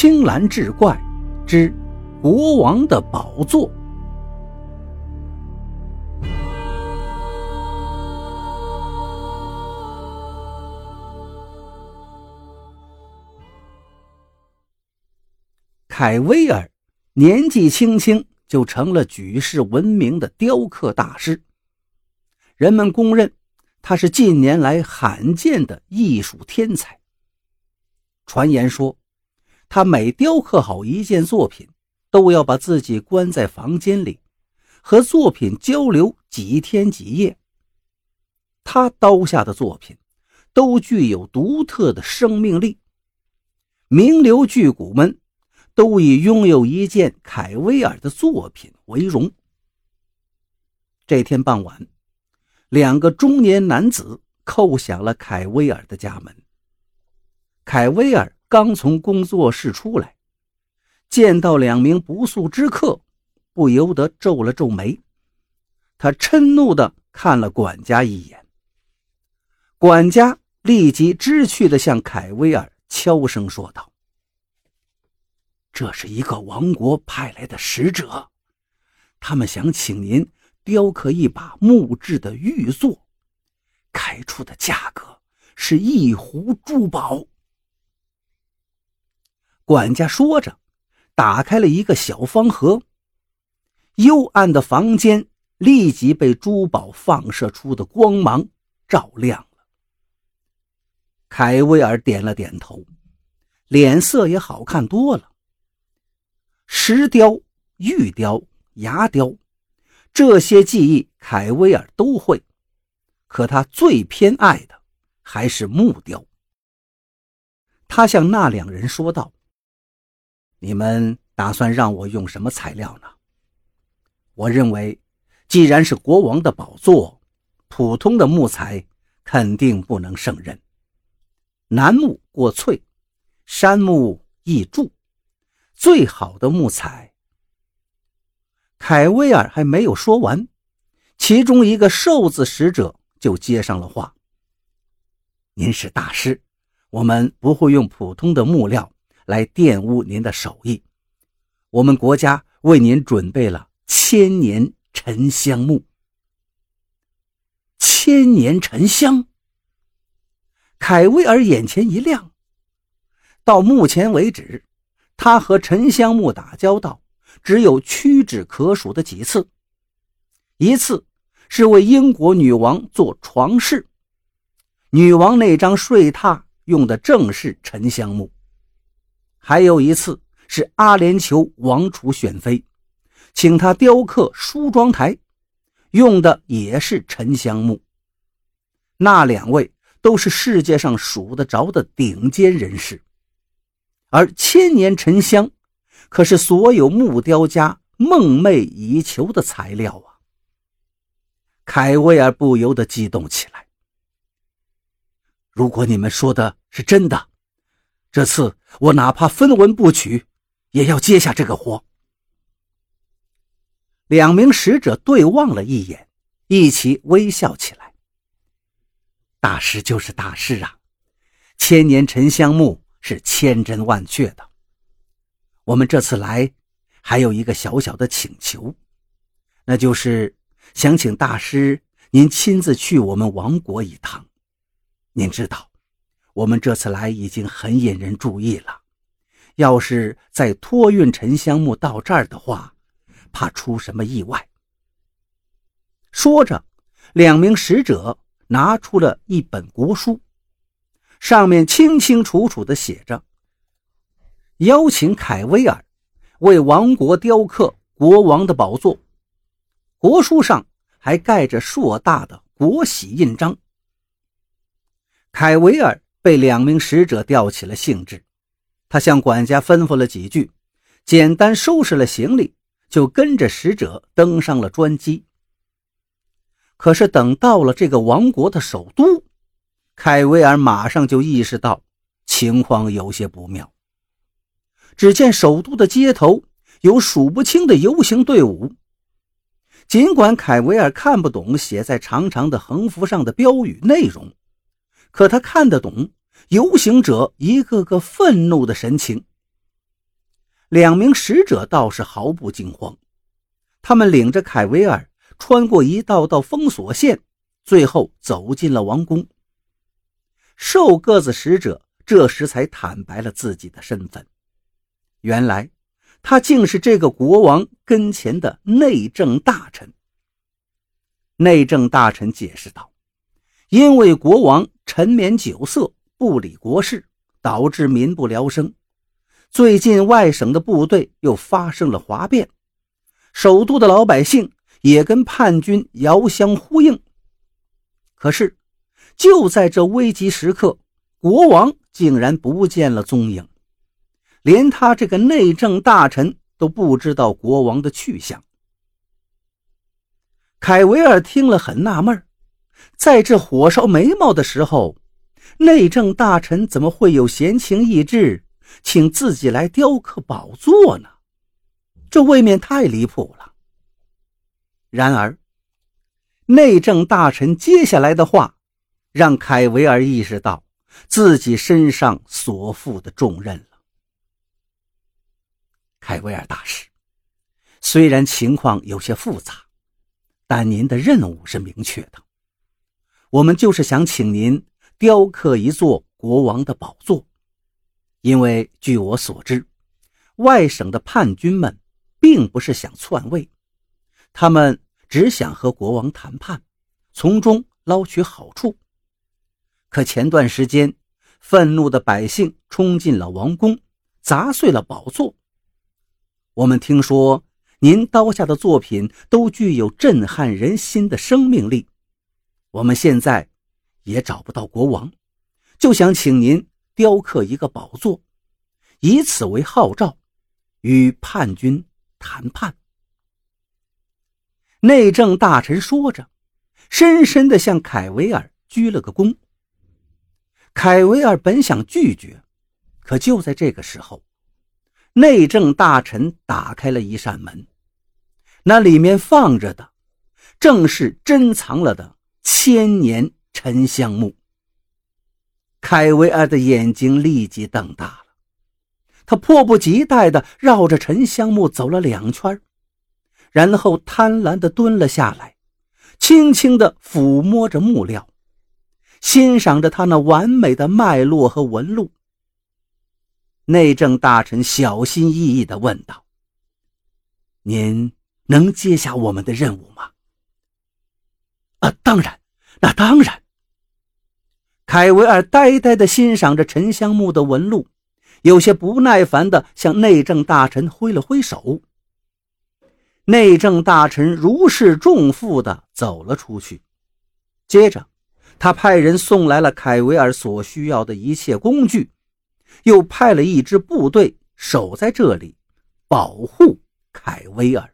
青蓝志怪之国王的宝座。凯威尔年纪轻轻就成了举世闻名的雕刻大师，人们公认他是近年来罕见的艺术天才。传言说，他每雕刻好一件作品，都要把自己关在房间里，和作品交流几天几夜。他刀下的作品都具有独特的生命力，名流巨贾们。都以拥有一件凯威尔的作品为荣。这天傍晚，两个中年男子叩响了凯威尔的家门。凯威尔刚从工作室出来，见到两名不速之客，不由得皱了皱眉。他嗔怒地看了管家一眼，管家立即知趣地向凯威尔悄声说道。这是一个王国派来的使者，他们想请您雕刻一把木质的玉座，开出的价格是一壶珠宝。管家说着，打开了一个小方盒，幽暗的房间立即被珠宝放射出的光芒照亮了。凯威尔点了点头，脸色也好看多了。石雕、玉雕、牙雕，这些技艺凯威尔都会，可他最偏爱的还是木雕。他向那两人说道：“你们打算让我用什么材料呢？我认为，既然是国王的宝座，普通的木材肯定不能胜任。楠木过脆，杉木易蛀。”最好的木材。凯威尔还没有说完，其中一个瘦子使者就接上了话：“您是大师，我们不会用普通的木料来玷污您的手艺。我们国家为您准备了千年沉香木。千年沉香。”凯威尔眼前一亮，到目前为止。他和沉香木打交道，只有屈指可数的几次。一次是为英国女王做床饰，女王那张睡榻用的正是沉香木；还有一次是阿联酋王储选妃，请他雕刻梳妆台，用的也是沉香木。那两位都是世界上数得着的顶尖人士。而千年沉香，可是所有木雕家梦寐以求的材料啊！凯威尔不由得激动起来。如果你们说的是真的，这次我哪怕分文不取，也要接下这个活。两名使者对望了一眼，一起微笑起来。大师就是大师啊，千年沉香木。是千真万确的。我们这次来，还有一个小小的请求，那就是想请大师您亲自去我们王国一趟。您知道，我们这次来已经很引人注意了，要是再托运沉香木到这儿的话，怕出什么意外。说着，两名使者拿出了一本国书。上面清清楚楚地写着：“邀请凯威尔为王国雕刻国王的宝座。”国书上还盖着硕大的国玺印章。凯威尔被两名使者吊起了兴致，他向管家吩咐了几句，简单收拾了行李，就跟着使者登上了专机。可是等到了这个王国的首都，凯威尔马上就意识到情况有些不妙。只见首都的街头有数不清的游行队伍，尽管凯威尔看不懂写在长长的横幅上的标语内容，可他看得懂游行者一个个愤怒的神情。两名使者倒是毫不惊慌，他们领着凯维尔穿过一道道封锁线，最后走进了王宫。瘦个子使者这时才坦白了自己的身份，原来他竟是这个国王跟前的内政大臣。内政大臣解释道：“因为国王沉湎酒色，不理国事，导致民不聊生。”最近外省的部队又发生了哗变，首都的老百姓也跟叛军遥相呼应。可是，就在这危急时刻，国王竟然不见了踪影，连他这个内政大臣都不知道国王的去向。凯维尔听了很纳闷，在这火烧眉毛的时候，内政大臣怎么会有闲情逸致？请自己来雕刻宝座呢，这未免太离谱了。然而，内政大臣接下来的话，让凯维尔意识到自己身上所负的重任了。凯维尔大师，虽然情况有些复杂，但您的任务是明确的，我们就是想请您雕刻一座国王的宝座。因为据我所知，外省的叛军们并不是想篡位，他们只想和国王谈判，从中捞取好处。可前段时间，愤怒的百姓冲进了王宫，砸碎了宝座。我们听说您刀下的作品都具有震撼人心的生命力，我们现在也找不到国王，就想请您。雕刻一个宝座，以此为号召，与叛军谈判。内政大臣说着，深深的向凯维尔鞠了个躬。凯维尔本想拒绝，可就在这个时候，内政大臣打开了一扇门，那里面放着的，正是珍藏了的千年沉香木。凯维尔的眼睛立即瞪大了，他迫不及待地绕着沉香木走了两圈，然后贪婪地蹲了下来，轻轻地抚摸着木料，欣赏着它那完美的脉络和纹路。内政大臣小心翼翼地问道：“您能接下我们的任务吗？”“啊，当然，那当然。”凯维尔呆呆地欣赏着沉香木的纹路，有些不耐烦地向内政大臣挥了挥手。内政大臣如释重负地走了出去。接着，他派人送来了凯维尔所需要的一切工具，又派了一支部队守在这里，保护凯维尔。